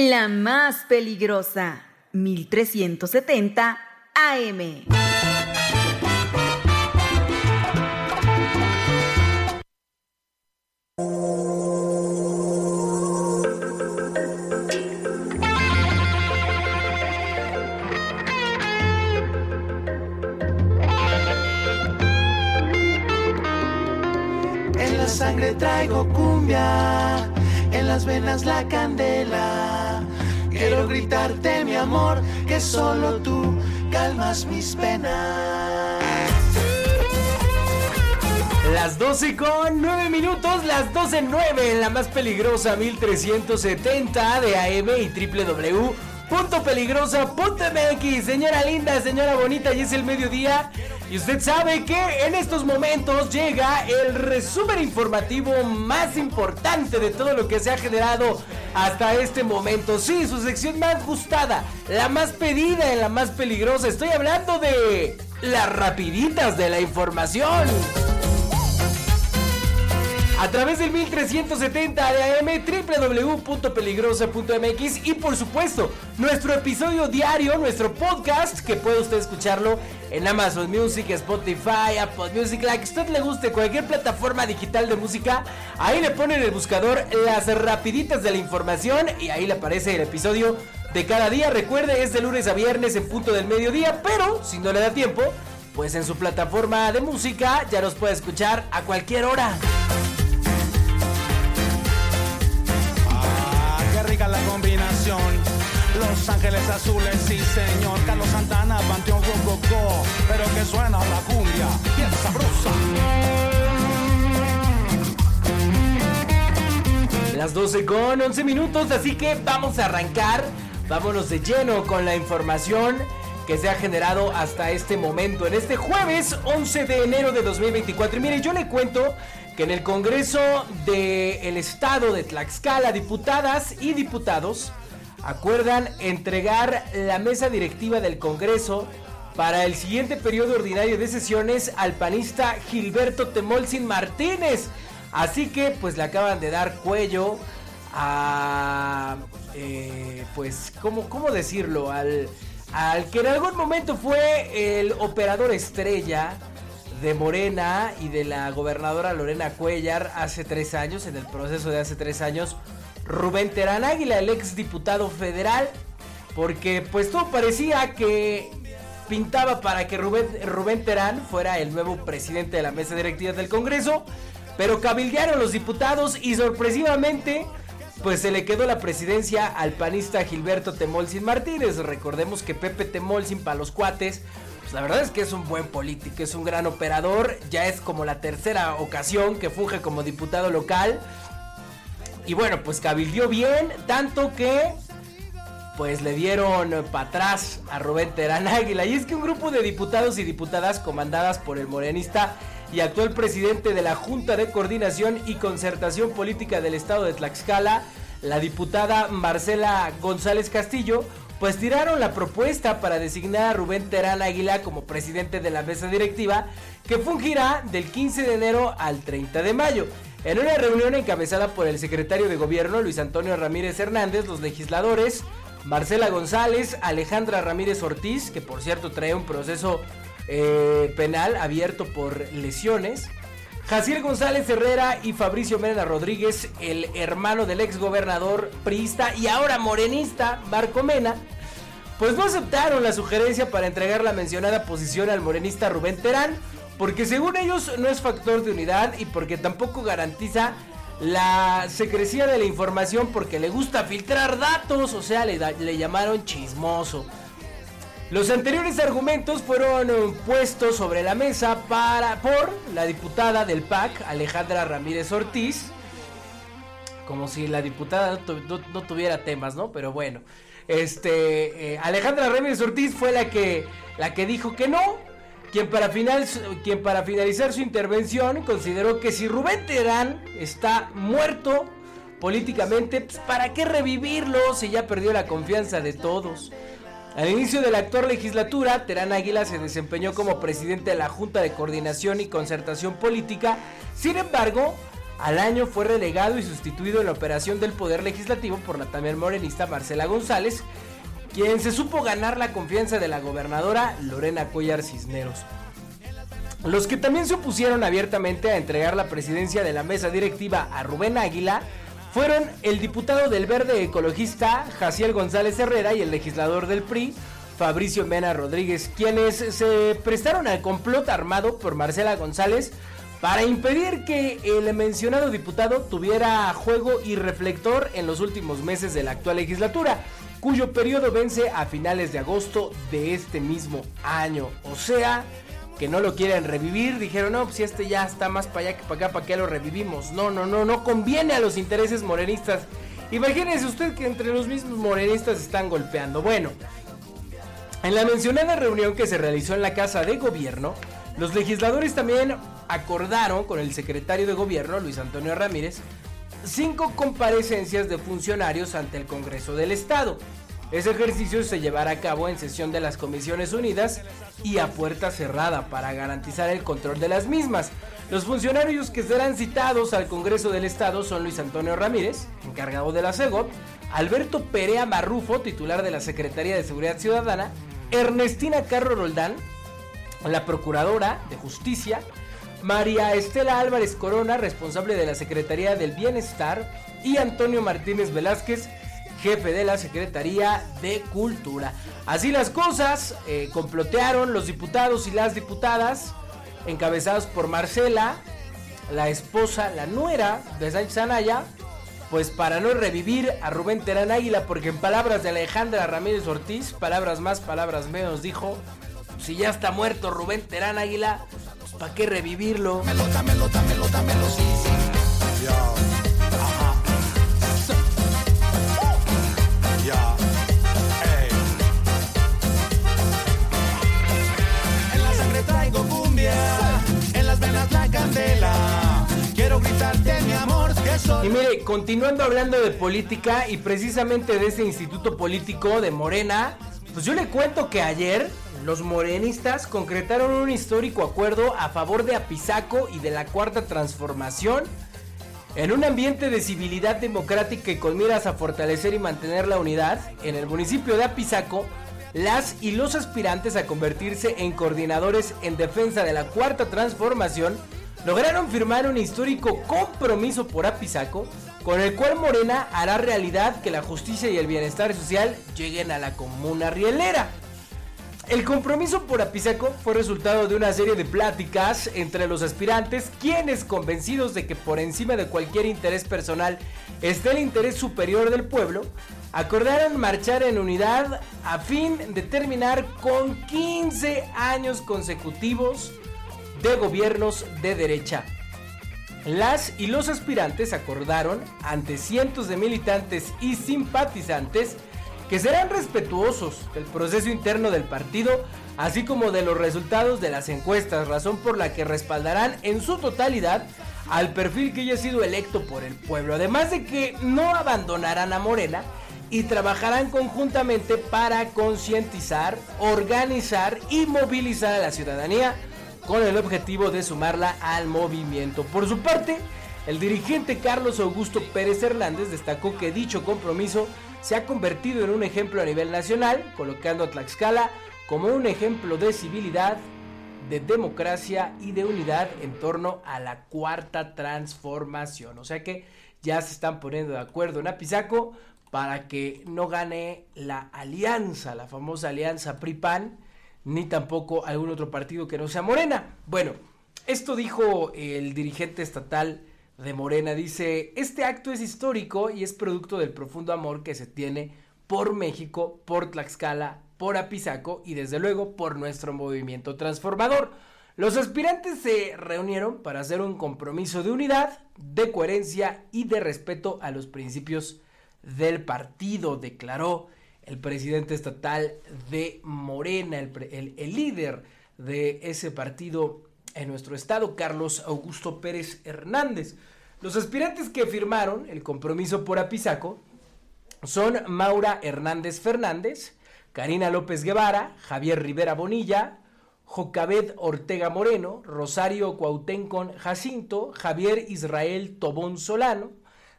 La más peligrosa, 1370 AM. En la sangre traigo cumbia, en las venas la candela. Quiero gritarte mi amor, que solo tú calmas mis penas. Las 12 con 9 minutos, las 12 9 en la más peligrosa 1370 de AM y www.peligrosa.mx. Señora linda, señora bonita, y es el mediodía. Y usted sabe que en estos momentos llega el resumen informativo más importante de todo lo que se ha generado hasta este momento. Sí, su sección más gustada, la más pedida y la más peligrosa. Estoy hablando de las rapiditas de la información. A través del 1370 de AM, www.peligrosa.mx y por supuesto, nuestro episodio diario, nuestro podcast, que puede usted escucharlo en Amazon Music, Spotify, Apple Music, la que a usted le guste, cualquier plataforma digital de música, ahí le pone en el buscador las rapiditas de la información y ahí le aparece el episodio de cada día. Recuerde, es de lunes a viernes en punto del mediodía, pero si no le da tiempo, pues en su plataforma de música ya nos puede escuchar a cualquier hora. Azules, sí señor. Carlos Santana, Panteón Rococó. Pero que suena la cumbia, bien sabrosa. Las 12 con 11 minutos, así que vamos a arrancar. Vámonos de lleno con la información que se ha generado hasta este momento, en este jueves 11 de enero de 2024. Y mire, yo le cuento que en el Congreso del Estado de Tlaxcala, diputadas y diputados acuerdan entregar la mesa directiva del Congreso para el siguiente periodo ordinario de sesiones al panista Gilberto Temolsin Martínez. Así que pues le acaban de dar cuello a... eh, pues, ¿cómo, ¿cómo decirlo? Al, al que en algún momento fue el operador estrella de Morena y de la gobernadora Lorena Cuellar hace tres años, en el proceso de hace tres años, Rubén Terán Águila, el ex diputado federal, porque pues todo parecía que pintaba para que Rubén, Rubén Terán fuera el nuevo presidente de la mesa directiva del Congreso, pero cabildearon los diputados y sorpresivamente pues se le quedó la presidencia al panista Gilberto Temolsin Martínez. Recordemos que Pepe Temolsin para los cuates, pues la verdad es que es un buen político, es un gran operador, ya es como la tercera ocasión que funge como diputado local. Y bueno, pues cabildió bien, tanto que pues le dieron para atrás a Rubén Terán Águila. Y es que un grupo de diputados y diputadas comandadas por el morenista y actual presidente de la Junta de Coordinación y Concertación Política del Estado de Tlaxcala, la diputada Marcela González Castillo, pues tiraron la propuesta para designar a Rubén Terán Águila como presidente de la mesa directiva, que fungirá del 15 de enero al 30 de mayo. En una reunión encabezada por el secretario de gobierno Luis Antonio Ramírez Hernández, los legisladores Marcela González, Alejandra Ramírez Ortiz, que por cierto trae un proceso eh, penal abierto por lesiones. Jaciel González Herrera y Fabricio Mena Rodríguez, el hermano del ex gobernador priista y ahora morenista Marco Mena, pues no aceptaron la sugerencia para entregar la mencionada posición al morenista Rubén Terán, porque según ellos no es factor de unidad y porque tampoco garantiza la secrecía de la información porque le gusta filtrar datos, o sea, le, le llamaron chismoso. Los anteriores argumentos fueron eh, puestos sobre la mesa para, por la diputada del PAC, Alejandra Ramírez Ortiz. Como si la diputada no tuviera temas, ¿no? Pero bueno. Este. eh, Alejandra Ramírez Ortiz fue la que. la que dijo que no. Quien para, final, quien para finalizar su intervención consideró que si Rubén Terán está muerto políticamente, pues ¿para qué revivirlo si ya perdió la confianza de todos? Al inicio de la actual legislatura, Terán Águila se desempeñó como presidente de la Junta de Coordinación y Concertación Política. Sin embargo, al año fue relegado y sustituido en la operación del Poder Legislativo por la también morenista Marcela González, quien se supo ganar la confianza de la gobernadora Lorena Cuellar Cisneros. Los que también se opusieron abiertamente a entregar la presidencia de la mesa directiva a Rubén Águila fueron el diputado del Verde ecologista Jaciel González Herrera y el legislador del PRI, Fabricio Mena Rodríguez, quienes se prestaron al complot armado por Marcela González para impedir que el mencionado diputado tuviera juego y reflector en los últimos meses de la actual legislatura, cuyo periodo vence a finales de agosto de este mismo año. O sea, que no lo quieren revivir, dijeron, no, pues si este ya está más para allá que para acá, ¿para qué lo revivimos? No, no, no, no conviene a los intereses morenistas. Imagínese usted que entre los mismos morenistas están golpeando. Bueno, en la mencionada reunión que se realizó en la Casa de Gobierno, los legisladores también acordaron con el secretario de Gobierno, Luis Antonio Ramírez, cinco comparecencias de funcionarios ante el Congreso del Estado. Ese ejercicio se llevará a cabo en sesión de las Comisiones Unidas y a puerta cerrada para garantizar el control de las mismas. Los funcionarios que serán citados al Congreso del Estado son Luis Antonio Ramírez, encargado de la CEGOP, Alberto Perea Marrufo, titular de la Secretaría de Seguridad Ciudadana, Ernestina Carro Roldán, la Procuradora de Justicia, María Estela Álvarez Corona, responsable de la Secretaría del Bienestar, y Antonio Martínez Velázquez, jefe de la Secretaría de Cultura. Así las cosas, eh, complotearon los diputados y las diputadas, encabezados por Marcela, la esposa, la nuera de Sánchez Anaya, pues para no revivir a Rubén Terán Águila, porque en palabras de Alejandra Ramírez Ortiz, palabras más, palabras menos, dijo, si ya está muerto Rubén Terán Águila, para qué revivirlo. En la sangre traigo cumbia, en las venas la candela. Quiero gritarte mi amor, que soy. Y mire, continuando hablando de política y precisamente de ese instituto político de Morena, pues yo le cuento que ayer los morenistas concretaron un histórico acuerdo a favor de Apizaco y de la Cuarta Transformación en un ambiente de civilidad democrática y con miras a fortalecer y mantener la unidad, en el municipio de Apizaco, las y los aspirantes a convertirse en coordinadores en defensa de la cuarta transformación lograron firmar un histórico compromiso por Apizaco, con el cual Morena hará realidad que la justicia y el bienestar social lleguen a la comuna rielera. El compromiso por Apizaco fue resultado de una serie de pláticas entre los aspirantes, quienes convencidos de que por encima de cualquier interés personal está el interés superior del pueblo, acordaron marchar en unidad a fin de terminar con 15 años consecutivos de gobiernos de derecha. Las y los aspirantes acordaron ante cientos de militantes y simpatizantes que serán respetuosos del proceso interno del partido, así como de los resultados de las encuestas, razón por la que respaldarán en su totalidad al perfil que haya sido electo por el pueblo, además de que no abandonarán a Morena y trabajarán conjuntamente para concientizar, organizar y movilizar a la ciudadanía con el objetivo de sumarla al movimiento. Por su parte, el dirigente Carlos Augusto Pérez Hernández destacó que dicho compromiso se ha convertido en un ejemplo a nivel nacional, colocando a Tlaxcala como un ejemplo de civilidad, de democracia y de unidad en torno a la cuarta transformación. O sea que ya se están poniendo de acuerdo en Apizaco para que no gane la alianza, la famosa alianza PRI-PAN, ni tampoco algún otro partido que no sea Morena. Bueno, esto dijo el dirigente estatal de Morena. Dice, este acto es histórico y es producto del profundo amor que se tiene por México, por Tlaxcala, por Apizaco y desde luego por nuestro movimiento transformador. Los aspirantes se reunieron para hacer un compromiso de unidad, de coherencia y de respeto a los principios del partido, declaró el presidente estatal de Morena, el, el, el líder de ese partido en nuestro estado, Carlos Augusto Pérez Hernández. Los aspirantes que firmaron el compromiso por Apizaco son Maura Hernández Fernández, Karina López Guevara, Javier Rivera Bonilla, Jocabed Ortega Moreno, Rosario Cuautencon Jacinto, Javier Israel Tobón Solano,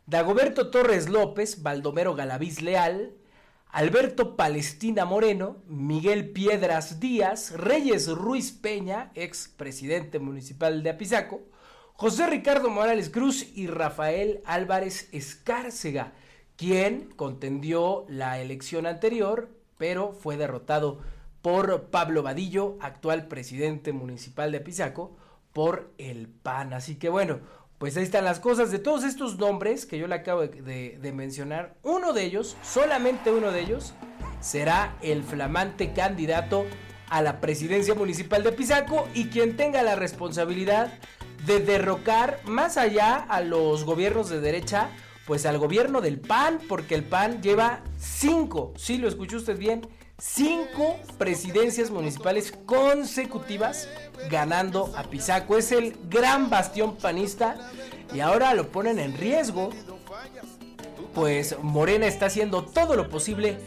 Dagoberto Torres López, Baldomero Galaviz Leal, Alberto Palestina Moreno, Miguel Piedras Díaz, Reyes Ruiz Peña, ex presidente municipal de Apizaco, José Ricardo Morales Cruz y Rafael Álvarez Escárcega, quien contendió la elección anterior, pero fue derrotado por Pablo Vadillo, actual presidente municipal de Apizaco, por el PAN. Así que bueno, pues ahí están las cosas de todos estos nombres que yo le acabo de, mencionar. Uno de ellos, solamente uno de ellos, será el flamante candidato a la presidencia municipal de Apizaco y quien tenga la responsabilidad de derrocar más allá a los gobiernos de derecha, pues al gobierno del PAN, porque el PAN lleva cinco, si lo escuchó usted bien, cinco presidencias municipales consecutivas ganando a Pisaco. Es el gran bastión panista y ahora lo ponen en riesgo. Pues Morena está haciendo todo lo posible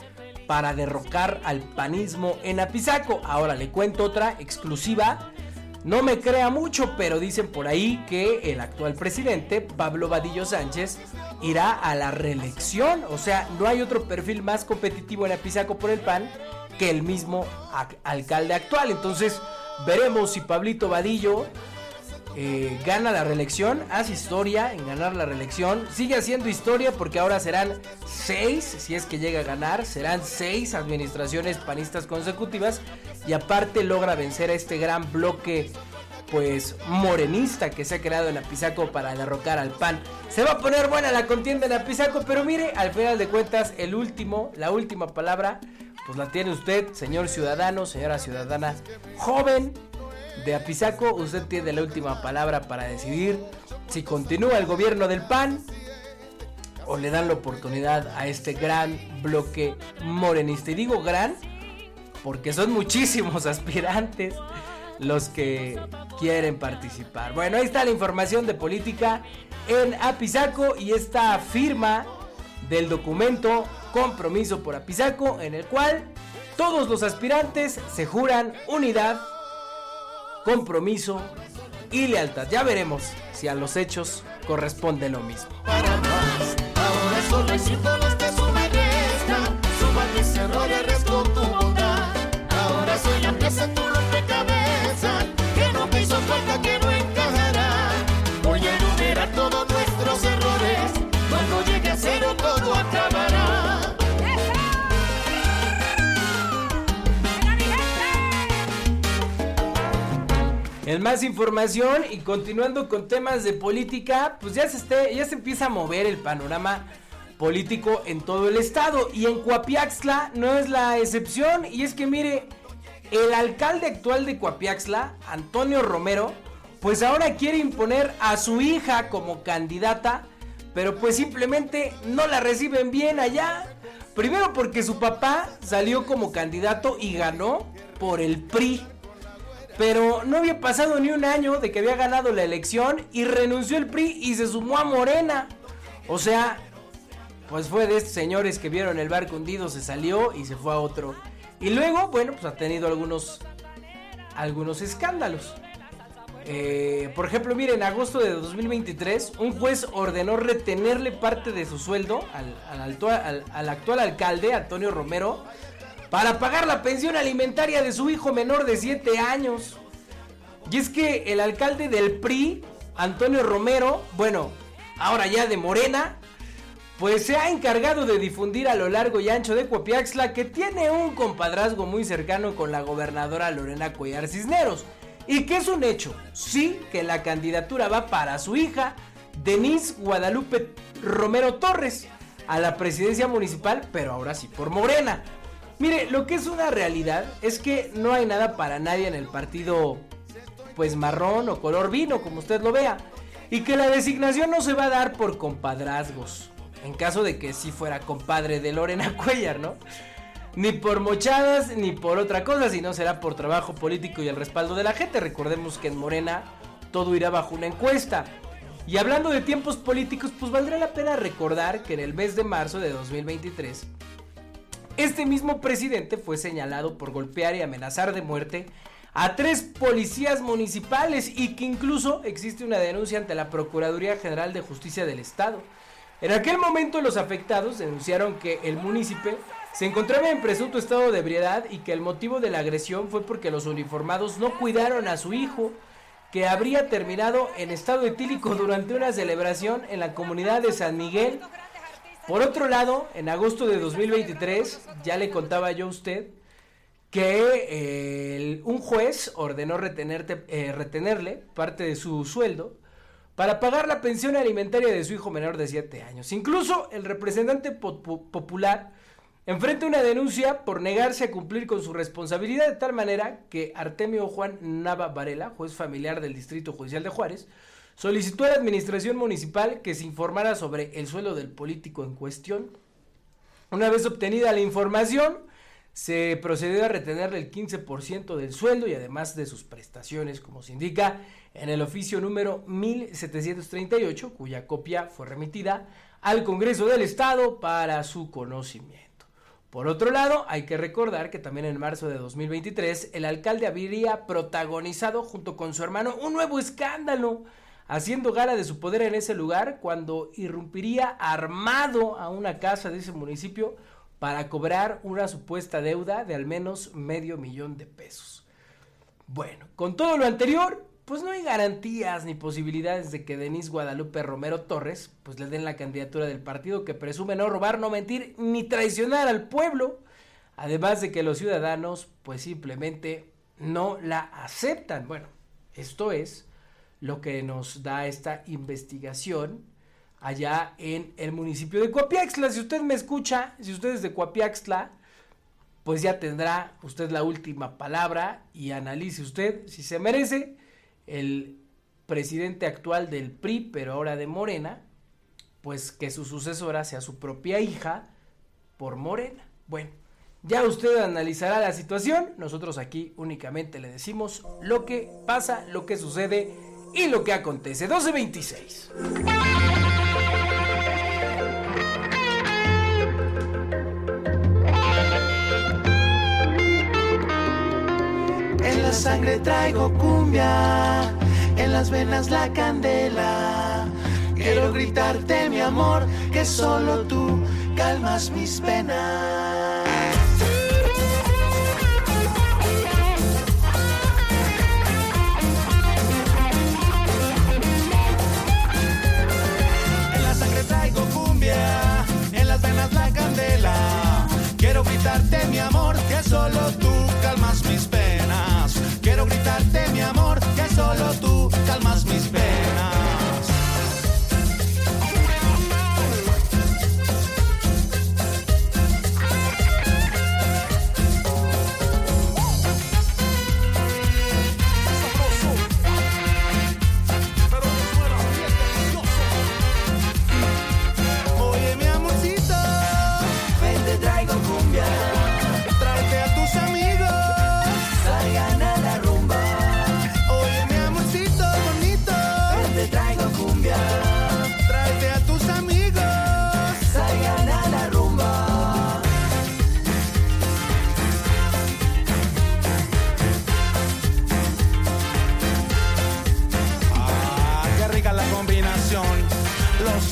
para derrocar al panismo en Apizaco. Ahora le cuento otra exclusiva. No me crea mucho, pero dicen por ahí que el actual presidente, Pablo Vadillo Sánchez, irá a la reelección. O sea, no hay otro perfil más competitivo en Apizaco por el PAN que el mismo alcalde actual. Entonces, veremos si Pablito Vadillo eh, gana la reelección, hace historia en ganar la reelección, sigue haciendo historia porque ahora serán seis, si es que llega a ganar, serán seis administraciones panistas consecutivas y aparte logra vencer a este gran bloque pues morenista que se ha creado en Apizaco para derrocar al PAN. Se va a poner buena la contienda en Apizaco, pero mire, al final de cuentas, el último, la última palabra, pues la tiene usted, señor ciudadano, señora ciudadana joven de Apizaco. Usted tiene la última palabra para decidir si continúa el gobierno del PAN o le dan la oportunidad a este gran bloque morenista. Y digo gran porque son muchísimos aspirantes los que quieren participar. Bueno, ahí está la información de política en Apizaco y esta firma del documento Compromiso por Apizaco en el cual todos los aspirantes se juran unidad, compromiso y lealtad. Ya veremos si a los hechos corresponde lo mismo. En más información y continuando con temas de política, pues ya se, esté, ya se empieza a mover el panorama político en todo el estado y en Coapiaxla no es la excepción y es que mire, el alcalde actual de Coapiaxla, Antonio Romero, pues ahora quiere imponer a su hija como candidata, pero pues simplemente no la reciben bien allá. Primero porque su papá salió como candidato y ganó por el PRI. Pero no había pasado ni un año de que había ganado la elección y renunció el PRI y se sumó a Morena. O sea, pues fue de estos señores que vieron el barco hundido, se salió y se fue a otro. Y luego, bueno, pues ha tenido algunos, algunos escándalos. Eh, por ejemplo, mire, en agosto de 2023, un juez ordenó retenerle parte de su sueldo al actual alcalde, Antonio Romero, para pagar la pensión alimentaria de su hijo menor de 7 años. Y es que el alcalde del PRI, Antonio Romero, bueno, ahora ya de Morena, pues se ha encargado de difundir a lo largo y ancho de Coapiaxla que tiene un compadrazgo muy cercano con la gobernadora Lorena Cuellar Cisneros. Y que es un hecho, sí que la candidatura va para su hija, Denise Guadalupe Romero Torres, a la presidencia municipal, pero ahora sí por Morena. Mire, lo que es una realidad es que no hay nada para nadie en el partido, pues marrón o color vino, como usted lo vea. Y que la designación no se va a dar por compadrazgos. En caso de que sí fuera compadre de Lorena Cuellar, ¿no? Ni por mochadas, ni por otra cosa, sino será por trabajo político y el respaldo de la gente. Recordemos que en Morena todo irá bajo una encuesta. Y hablando de tiempos políticos, pues valdría la pena recordar que en el mes de marzo de 2023 este mismo presidente fue señalado por golpear y amenazar de muerte a tres policías municipales y que incluso existe una denuncia ante la Procuraduría General de Justicia del Estado. En aquel momento los afectados denunciaron que el municipio se encontraba en presunto estado de ebriedad y que el motivo de la agresión fue porque los uniformados no cuidaron a su hijo, que habría terminado en estado etílico durante una celebración en la comunidad de San Miguel. Por otro lado, en agosto de 2023, ya le contaba yo a usted, que un juez ordenó retenerte, eh, retenerle parte de su sueldo para pagar la pensión alimentaria de su hijo menor de 7 años. Incluso el representante popular enfrenta una denuncia por negarse a cumplir con su responsabilidad de tal manera que Artemio Juan Nava Varela, juez familiar del Distrito Judicial de Juárez, solicitó a la administración municipal que se informara sobre el sueldo del político en cuestión. Una vez obtenida la información, se procedió a retenerle el 15% del sueldo y además de sus prestaciones, como se indica en el oficio número 1738, cuya copia fue remitida al Congreso del Estado para su conocimiento. Por otro lado, hay que recordar que también en marzo de 2023 el alcalde habría protagonizado junto con su hermano un nuevo escándalo, haciendo gala de su poder en ese lugar cuando irrumpiría armado a una casa de ese municipio para cobrar una supuesta deuda de al menos medio millón de pesos. Bueno, con todo lo anterior, pues no hay garantías ni posibilidades de que Denis Guadalupe Romero Torres pues le den la candidatura del partido que presume no robar, no mentir ni traicionar al pueblo, además de que los ciudadanos pues simplemente no la aceptan. Bueno, esto es lo que nos da esta investigación allá en el municipio de Coapiaxtla. Si usted me escucha, si usted es de Coapiaxtla, pues ya tendrá usted la última palabra y analice usted si se merece el presidente actual del PRI, pero ahora de Morena, pues que su sucesora sea su propia hija por Morena. Bueno, ya usted analizará la situación, nosotros aquí únicamente le decimos lo que pasa, lo que sucede y lo que acontece. 1226. En la sangre traigo cumbia, en las venas la candela. Quiero gritarte mi amor, que solo tú calmas mis penas. Quiero gritarte mi amor, que solo tú calmas mis penas. Quiero gritarte mi amor, que solo tú calmas mis penas.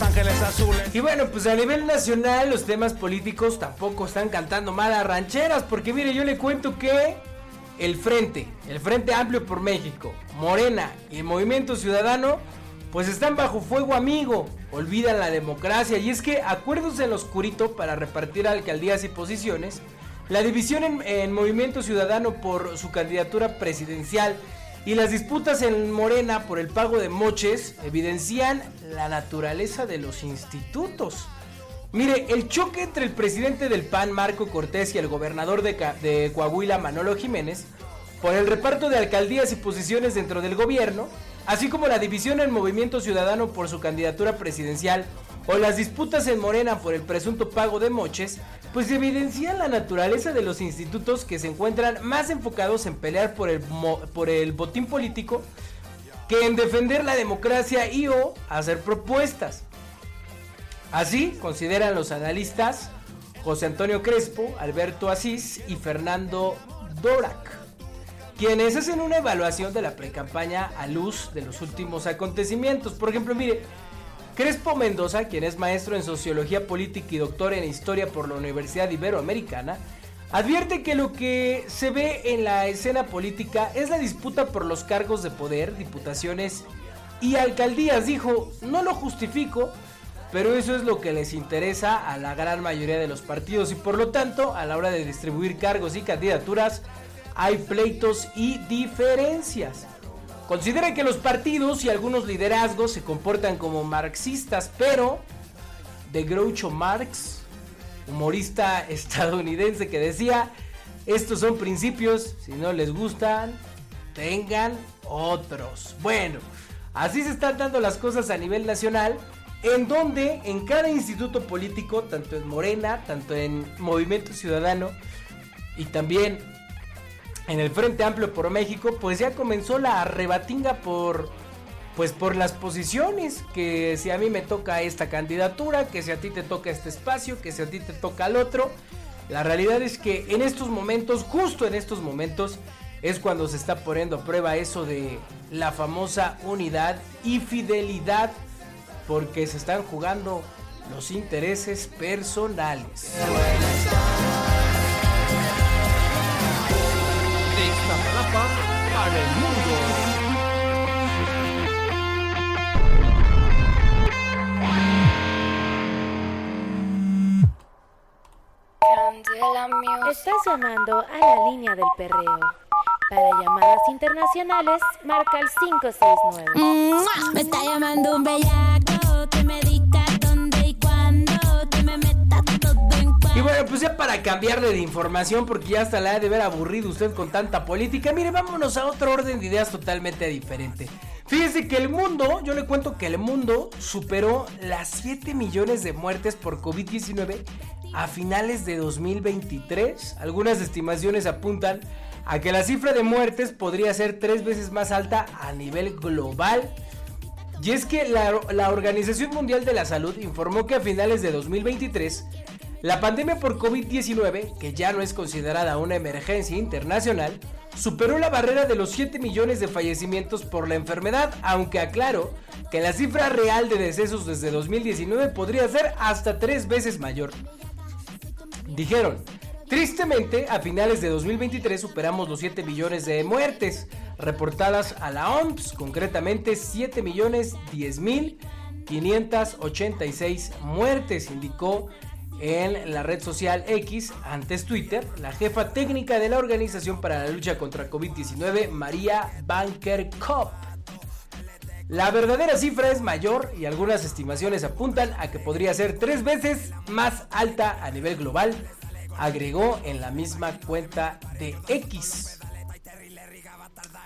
Ángeles Azules. Y bueno, pues a nivel nacional los temas políticos tampoco están cantando malas rancheras, porque mire, yo le cuento que el Frente, el Frente Amplio por México, Morena y el Movimiento Ciudadano, pues están bajo fuego amigo, olvidan la democracia y es que acuerdos en oscurito para repartir alcaldías y posiciones, la división en Movimiento Ciudadano por su candidatura presidencial y las disputas en Morena por el pago de moches evidencian la naturaleza de los institutos. Mire, el choque entre el presidente del PAN, Marco Cortés, y el gobernador de, de Coahuila, Manolo Jiménez, por el reparto de alcaldías y posiciones dentro del gobierno, así como la división en Movimiento Ciudadano por su candidatura presidencial o las disputas en Morena por el presunto pago de moches, pues evidencian la naturaleza de los institutos que se encuentran más enfocados en pelear por el, por el botín político que en defender la democracia y o hacer propuestas. Así consideran los analistas José Antonio Crespo, Alberto Asís y Fernando Dorak. quienes hacen una evaluación de la precampaña a luz de los últimos acontecimientos. Por ejemplo, mire, Crespo Mendoza, quien es maestro en Sociología Política y doctor en Historia por la Universidad Iberoamericana, advierte que lo que se ve en la escena política es la disputa por los cargos de poder, diputaciones y alcaldías. Dijo, no lo justifico, pero eso es lo que les interesa a la gran mayoría de los partidos y por lo tanto, a la hora de distribuir cargos y candidaturas, hay pleitos y diferencias. Considera que los partidos y algunos liderazgos se comportan como marxistas, pero de Groucho Marx, humorista estadounidense que decía, estos son principios, si no les gustan, tengan otros. Bueno, así se están dando las cosas a nivel nacional, en donde en cada instituto político, tanto en Morena, tanto en Movimiento Ciudadano y también en el Frente Amplio por México, pues ya comenzó la rebatinga por pues por las posiciones, que si a mí me toca esta candidatura, que si a ti te toca este espacio, que si a ti te toca el otro. La realidad es que en estos momentos, justo en estos momentos, es cuando se está poniendo a prueba eso de la famosa unidad y fidelidad, porque se están jugando los intereses personales. Para el mundo. Estás llamando a la línea del perreo. Para llamadas internacionales, marca el 569. Me está llamando un bellaco Y bueno, pues ya para cambiarle de información, porque ya hasta la ha de ver aburrido usted con tanta política, mire, vámonos a otro orden de ideas totalmente diferente. Fíjese que el mundo, yo le cuento que el mundo superó las 7 millones de muertes por COVID-19 a finales de 2023. Algunas estimaciones apuntan a que la cifra de muertes podría ser tres veces más alta a nivel global. Y es que la, la Organización Mundial de la Salud informó que a finales de 2023 la pandemia por COVID-19, que ya no es considerada una emergencia internacional, superó la barrera de los 7 millones de fallecimientos por la enfermedad, aunque aclaro que la cifra real de decesos desde 2019 podría ser hasta tres veces mayor. Dijeron, tristemente a finales de 2023 superamos los 7 millones de muertes reportadas a la OMS, concretamente 7 millones 10 mil 586 muertes, indicó en la red social X, antes Twitter, la jefa técnica de la Organización para la Lucha contra COVID-19, María Banker Kopp. La verdadera cifra es mayor y algunas estimaciones apuntan a que podría ser tres veces más alta a nivel global, agregó en la misma cuenta de X.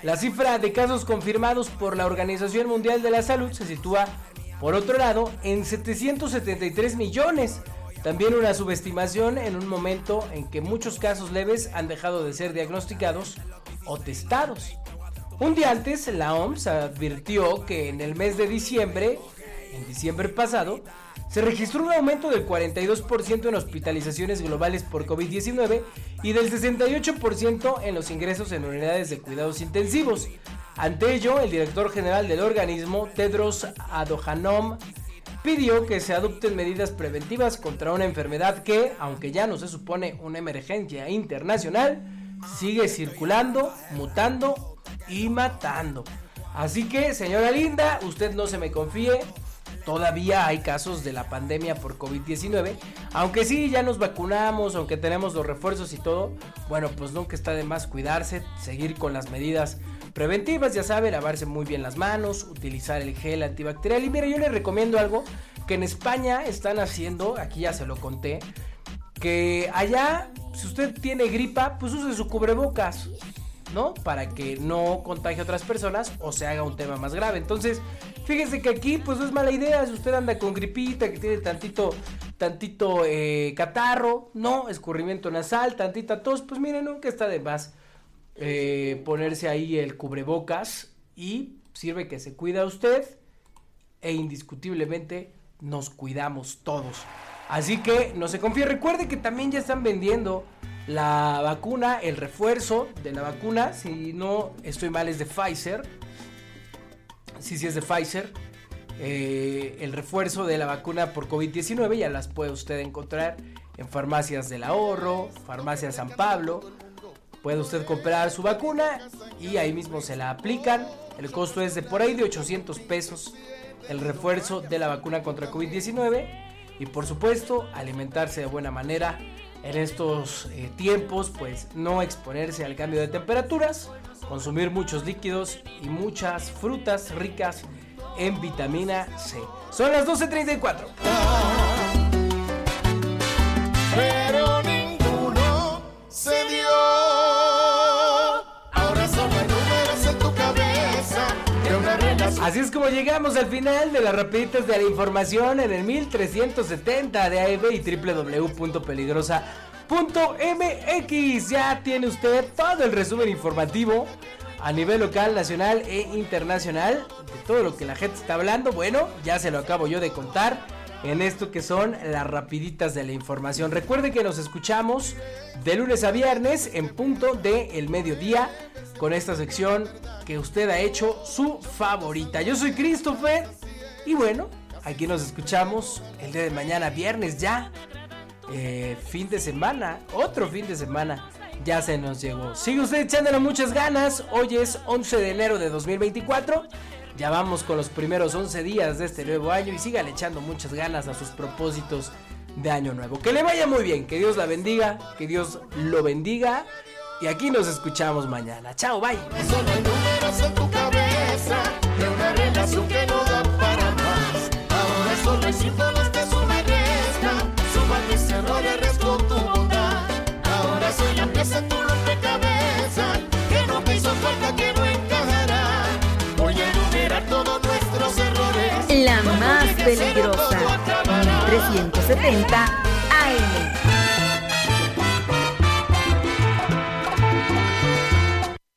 La cifra de casos confirmados por la Organización Mundial de la Salud se sitúa, por otro lado, en 773 millones, también una subestimación en un momento en que muchos casos leves han dejado de ser diagnosticados o testados. Un día antes, la OMS advirtió que en el mes de diciembre, en diciembre pasado, se registró un aumento del 42% en hospitalizaciones globales por COVID-19 y del 68% en los ingresos en unidades de cuidados intensivos. Ante ello, el director general del organismo, Tedros Adhanom pidió que se adopten medidas preventivas contra una enfermedad que, aunque ya no se supone una emergencia internacional, sigue circulando, mutando y matando. Así que, señora linda, usted no se me confíe. Todavía hay casos de la pandemia por COVID-19. Aunque sí, ya nos vacunamos, aunque tenemos los refuerzos y todo. Bueno, pues nunca está de más cuidarse, seguir con las medidas preventivas, ya sabe, lavarse muy bien las manos, utilizar el gel antibacterial. Y mire, yo le recomiendo algo que en España están haciendo, aquí ya se lo conté, que allá, si usted tiene gripa, pues use su cubrebocas. ¿no? Para que no contagie a otras personas o se haga un tema más grave. Entonces, fíjese que aquí, pues no es mala idea. Si usted anda con gripita, que tiene tantito, tantito eh, catarro, no, escurrimiento nasal, tantita tos, pues miren, nunca está de más eh, ponerse ahí el cubrebocas y sirve que se cuida usted e indiscutiblemente nos cuidamos todos. Así que no se confíe, recuerde que también ya están vendiendo la vacuna, el refuerzo de la vacuna, si no estoy mal es de Pfizer. Sí, sí es de Pfizer. Eh, el refuerzo de la vacuna por COVID-19 ya las puede usted encontrar en farmacias del ahorro, farmacia San Pablo. Puede usted comprar su vacuna y ahí mismo se la aplican. El costo es de por ahí de 800 pesos el refuerzo de la vacuna contra COVID-19 y por supuesto alimentarse de buena manera en estos eh, tiempos, pues no exponerse al cambio de temperaturas, consumir muchos líquidos y muchas frutas ricas en vitamina C. Son las 12.34. Pero Así es como llegamos al final de las rapiditas de la información en el 1370 de AEB y www.peligrosa.mx. Ya tiene usted todo el resumen informativo a nivel local, nacional e internacional de todo lo que la gente está hablando. Bueno, ya se lo acabo yo de contar en esto que son las rapiditas de la información. Recuerde que nos escuchamos de lunes a viernes en punto de el mediodía con esta sección que usted ha hecho su favorita. Yo soy Christopher y bueno, aquí nos escuchamos el día de mañana, viernes ya. eh, fin de semana, otro fin de semana ya se nos llegó. Sigue usted echándole muchas ganas. Hoy es 11 de enero de 2024. Ya vamos con los primeros 11 días de este nuevo año y sígale echando muchas ganas a sus propósitos de año nuevo. Que le vaya muy bien, que Dios la bendiga, que Dios lo bendiga. Y aquí nos escuchamos mañana. Chao, bye. Peligrosa. todo acabará. 1370